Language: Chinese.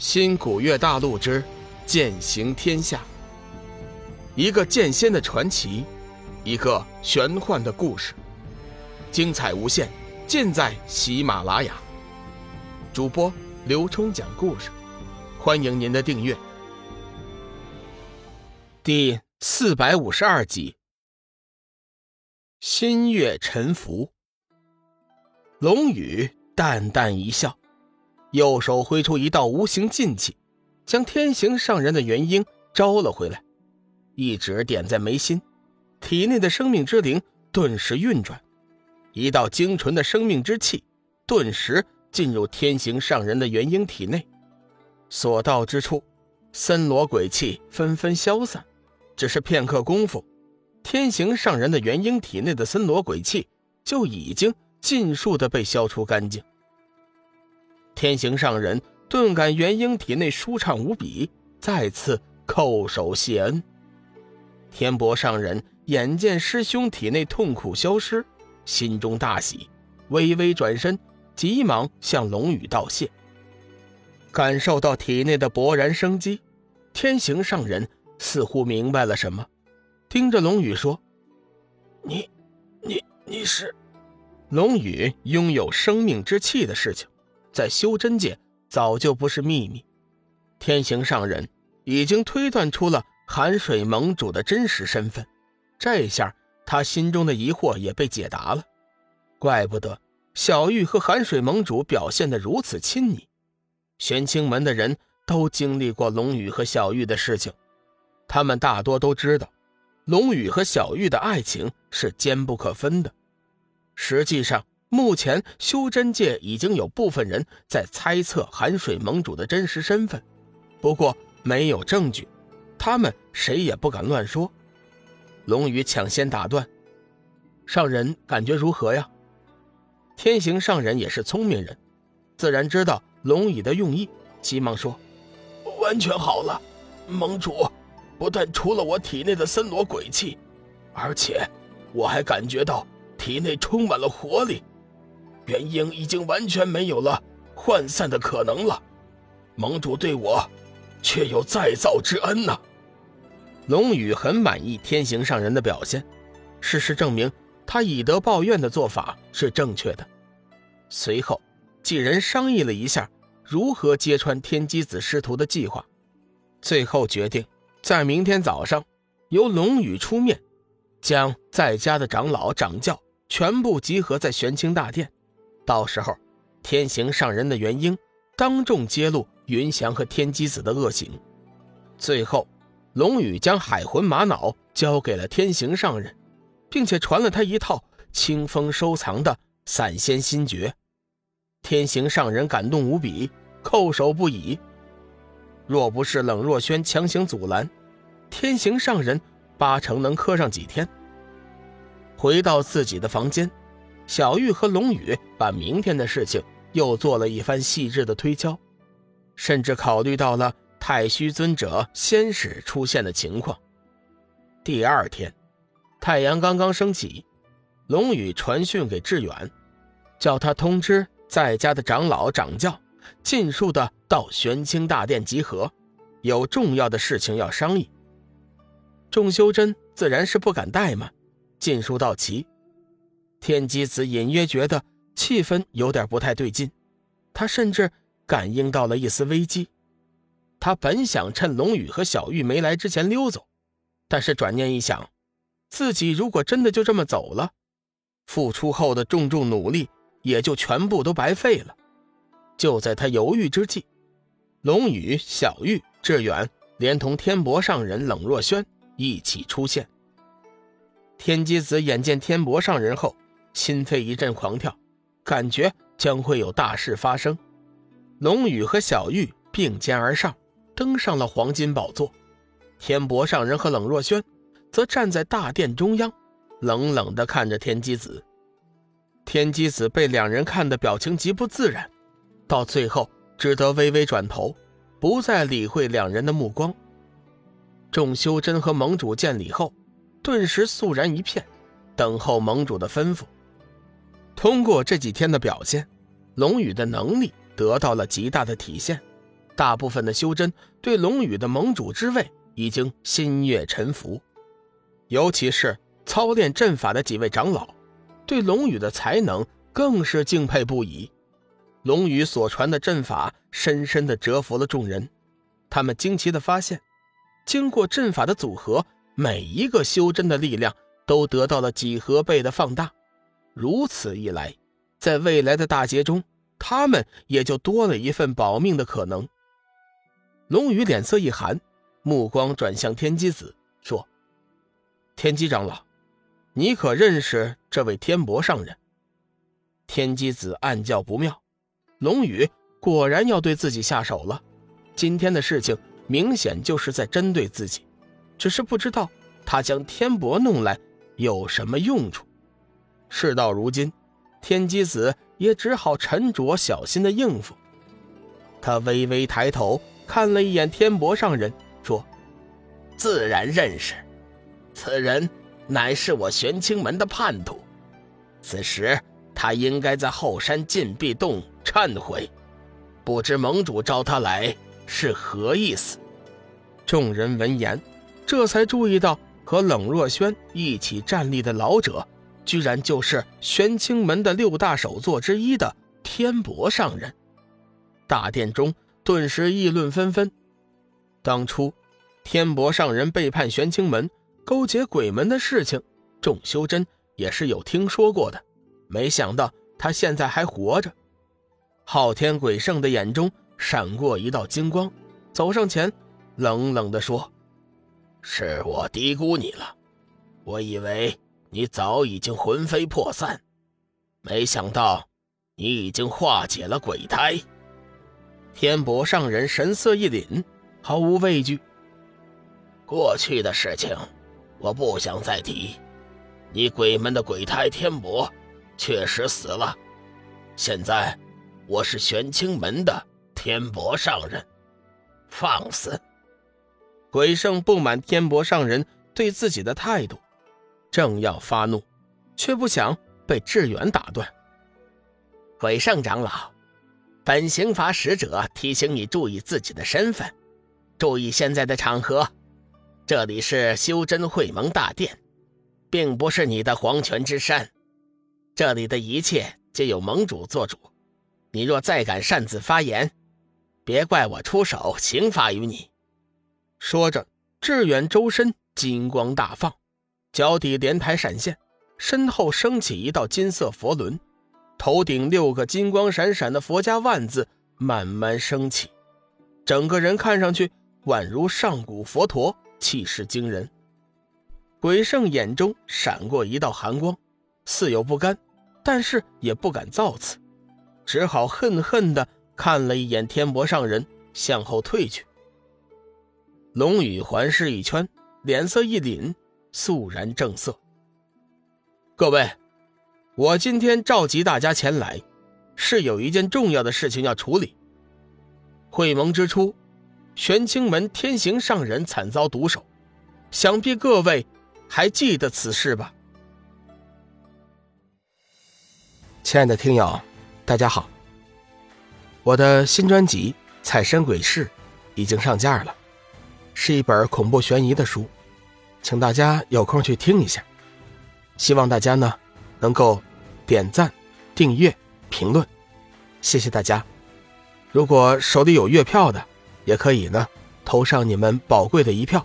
新古月大陆之剑行天下，一个剑仙的传奇，一个玄幻的故事，精彩无限，尽在喜马拉雅。主播刘冲讲故事，欢迎您的订阅。第四百五十二集，新月沉浮。龙宇淡淡一笑。右手挥出一道无形劲气，将天行上人的元婴招了回来，一指点在眉心，体内的生命之灵顿时运转，一道精纯的生命之气顿时进入天行上人的元婴体内。所到之处，森罗鬼气纷纷消散，只是片刻功夫，天行上人的元婴体内的森罗鬼气就已经尽数的被消除干净。天行上人顿感元婴体内舒畅无比，再次叩首谢恩。天博上人眼见师兄体内痛苦消失，心中大喜，微微转身，急忙向龙宇道谢。感受到体内的勃然生机，天行上人似乎明白了什么，盯着龙宇说：“你，你，你是？”龙宇拥有生命之气的事情。在修真界早就不是秘密，天行上人已经推断出了寒水盟主的真实身份，这下他心中的疑惑也被解答了。怪不得小玉和寒水盟主表现得如此亲昵，玄清门的人都经历过龙宇和小玉的事情，他们大多都知道，龙宇和小玉的爱情是坚不可分的。实际上。目前修真界已经有部分人在猜测寒水盟主的真实身份，不过没有证据，他们谁也不敢乱说。龙宇抢先打断：“上人感觉如何呀？”天行上人也是聪明人，自然知道龙宇的用意，急忙说：“完全好了，盟主，不但除了我体内的森罗鬼气，而且我还感觉到体内充满了活力。”元婴已经完全没有了涣散的可能了，盟主对我却有再造之恩呐。龙宇很满意天行上人的表现，事实证明他以德报怨的做法是正确的。随后，几人商议了一下如何揭穿天机子师徒的计划，最后决定在明天早上由龙宇出面，将在家的长老掌教全部集合在玄清大殿。到时候，天行上人的元婴当众揭露云翔和天机子的恶行。最后，龙宇将海魂玛瑙交给了天行上人，并且传了他一套清风收藏的散仙心诀。天行上人感动无比，叩首不已。若不是冷若轩强行阻拦，天行上人八成能磕上几天。回到自己的房间。小玉和龙宇把明天的事情又做了一番细致的推敲，甚至考虑到了太虚尊者先使出现的情况。第二天，太阳刚刚升起，龙宇传讯给志远，叫他通知在家的长老长教，尽数的到玄清大殿集合，有重要的事情要商议。众修真自然是不敢怠慢，尽数到齐。天机子隐约觉得气氛有点不太对劲，他甚至感应到了一丝危机。他本想趁龙宇和小玉没来之前溜走，但是转念一想，自己如果真的就这么走了，付出后的重重努力也就全部都白费了。就在他犹豫之际，龙宇、小玉、志远连同天博上人冷若轩一起出现。天机子眼见天博上人后。心扉一阵狂跳，感觉将会有大事发生。龙宇和小玉并肩而上，登上了黄金宝座。天博上人和冷若轩则站在大殿中央，冷冷地看着天机子。天机子被两人看的表情极不自然，到最后只得微微转头，不再理会两人的目光。众修真和盟主见礼后，顿时肃然一片，等候盟主的吩咐。通过这几天的表现，龙宇的能力得到了极大的体现，大部分的修真对龙宇的盟主之位已经心悦诚服，尤其是操练阵法的几位长老，对龙宇的才能更是敬佩不已。龙宇所传的阵法深深的折服了众人，他们惊奇的发现，经过阵法的组合，每一个修真的力量都得到了几何倍的放大。如此一来，在未来的大劫中，他们也就多了一份保命的可能。龙宇脸色一寒，目光转向天机子，说：“天机长老，你可认识这位天博上人？”天机子暗叫不妙，龙宇果然要对自己下手了。今天的事情明显就是在针对自己，只是不知道他将天博弄来有什么用处。事到如今，天机子也只好沉着小心的应付。他微微抬头。看了一眼天博上人，说：“自然认识，此人乃是我玄清门的叛徒。此时他应该在后山禁闭洞忏悔，不知盟主召他来是何意思？”众人闻言，这才注意到和冷若轩一起站立的老者，居然就是玄清门的六大首座之一的天博上人。大殿中。顿时议论纷纷。当初，天博上人背叛玄清门，勾结鬼门的事情，众修真也是有听说过的。没想到他现在还活着。昊天鬼圣的眼中闪过一道金光，走上前，冷冷地说：“是我低估你了，我以为你早已经魂飞魄散，没想到你已经化解了鬼胎。”天博上人神色一凛，毫无畏惧。过去的事情，我不想再提。你鬼门的鬼胎天博，确实死了。现在，我是玄清门的天博上人，放肆！鬼圣不满天博上人对自己的态度，正要发怒，却不想被志远打断。鬼圣长老。本刑法使者提醒你注意自己的身份，注意现在的场合。这里是修真会盟大殿，并不是你的黄泉之山。这里的一切皆由盟主做主。你若再敢擅自发言，别怪我出手刑罚于你。说着，志远周身金光大放，脚底莲台闪现，身后升起一道金色佛轮。头顶六个金光闪闪的佛家万字慢慢升起，整个人看上去宛如上古佛陀，气势惊人。鬼圣眼中闪过一道寒光，似有不甘，但是也不敢造次，只好恨恨地看了一眼天博上人，向后退去。龙宇环视一圈，脸色一凛，肃然正色：“各位。”我今天召集大家前来，是有一件重要的事情要处理。会盟之初，玄清门天行上人惨遭毒手，想必各位还记得此事吧？亲爱的听友，大家好，我的新专辑《彩身鬼事》已经上架了，是一本恐怖悬疑的书，请大家有空去听一下。希望大家呢能够。点赞、订阅、评论，谢谢大家。如果手里有月票的，也可以呢，投上你们宝贵的一票。